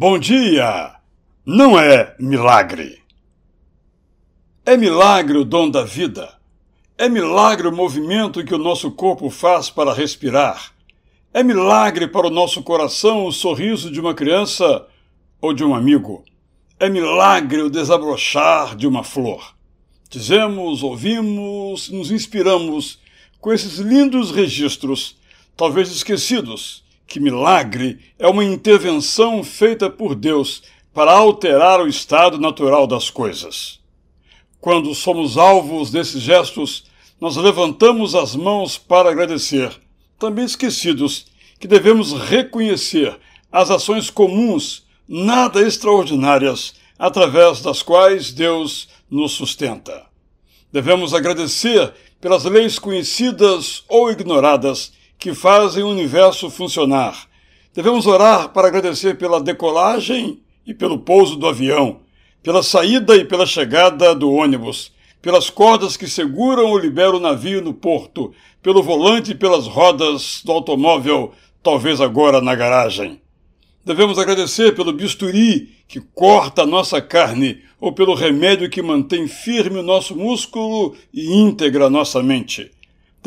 Bom dia! Não é milagre. É milagre o dom da vida. É milagre o movimento que o nosso corpo faz para respirar. É milagre para o nosso coração o sorriso de uma criança ou de um amigo. É milagre o desabrochar de uma flor. Dizemos, ouvimos, nos inspiramos com esses lindos registros, talvez esquecidos, que milagre é uma intervenção feita por Deus para alterar o estado natural das coisas. Quando somos alvos desses gestos, nós levantamos as mãos para agradecer, também esquecidos que devemos reconhecer as ações comuns, nada extraordinárias, através das quais Deus nos sustenta. Devemos agradecer pelas leis conhecidas ou ignoradas que fazem o universo funcionar. Devemos orar para agradecer pela decolagem e pelo pouso do avião, pela saída e pela chegada do ônibus, pelas cordas que seguram ou liberam o navio no porto, pelo volante e pelas rodas do automóvel, talvez agora na garagem. Devemos agradecer pelo bisturi que corta a nossa carne ou pelo remédio que mantém firme o nosso músculo e íntegra a nossa mente.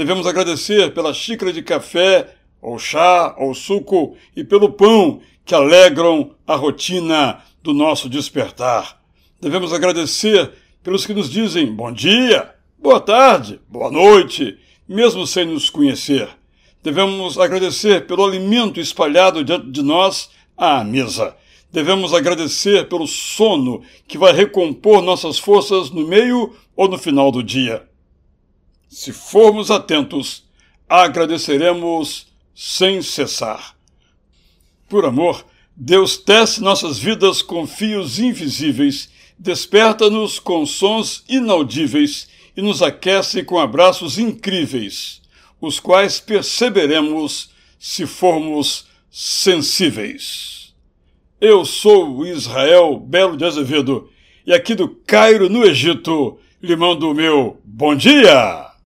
Devemos agradecer pela xícara de café, ou chá, ou suco, e pelo pão que alegram a rotina do nosso despertar. Devemos agradecer pelos que nos dizem bom dia, boa tarde, boa noite, mesmo sem nos conhecer. Devemos agradecer pelo alimento espalhado diante de nós à mesa. Devemos agradecer pelo sono que vai recompor nossas forças no meio ou no final do dia. Se formos atentos, agradeceremos sem cessar. Por amor, Deus tece nossas vidas com fios invisíveis, desperta-nos com sons inaudíveis e nos aquece com abraços incríveis, os quais perceberemos se formos sensíveis. Eu sou Israel Belo de Azevedo e aqui do Cairo, no Egito, lhe mando o meu bom dia!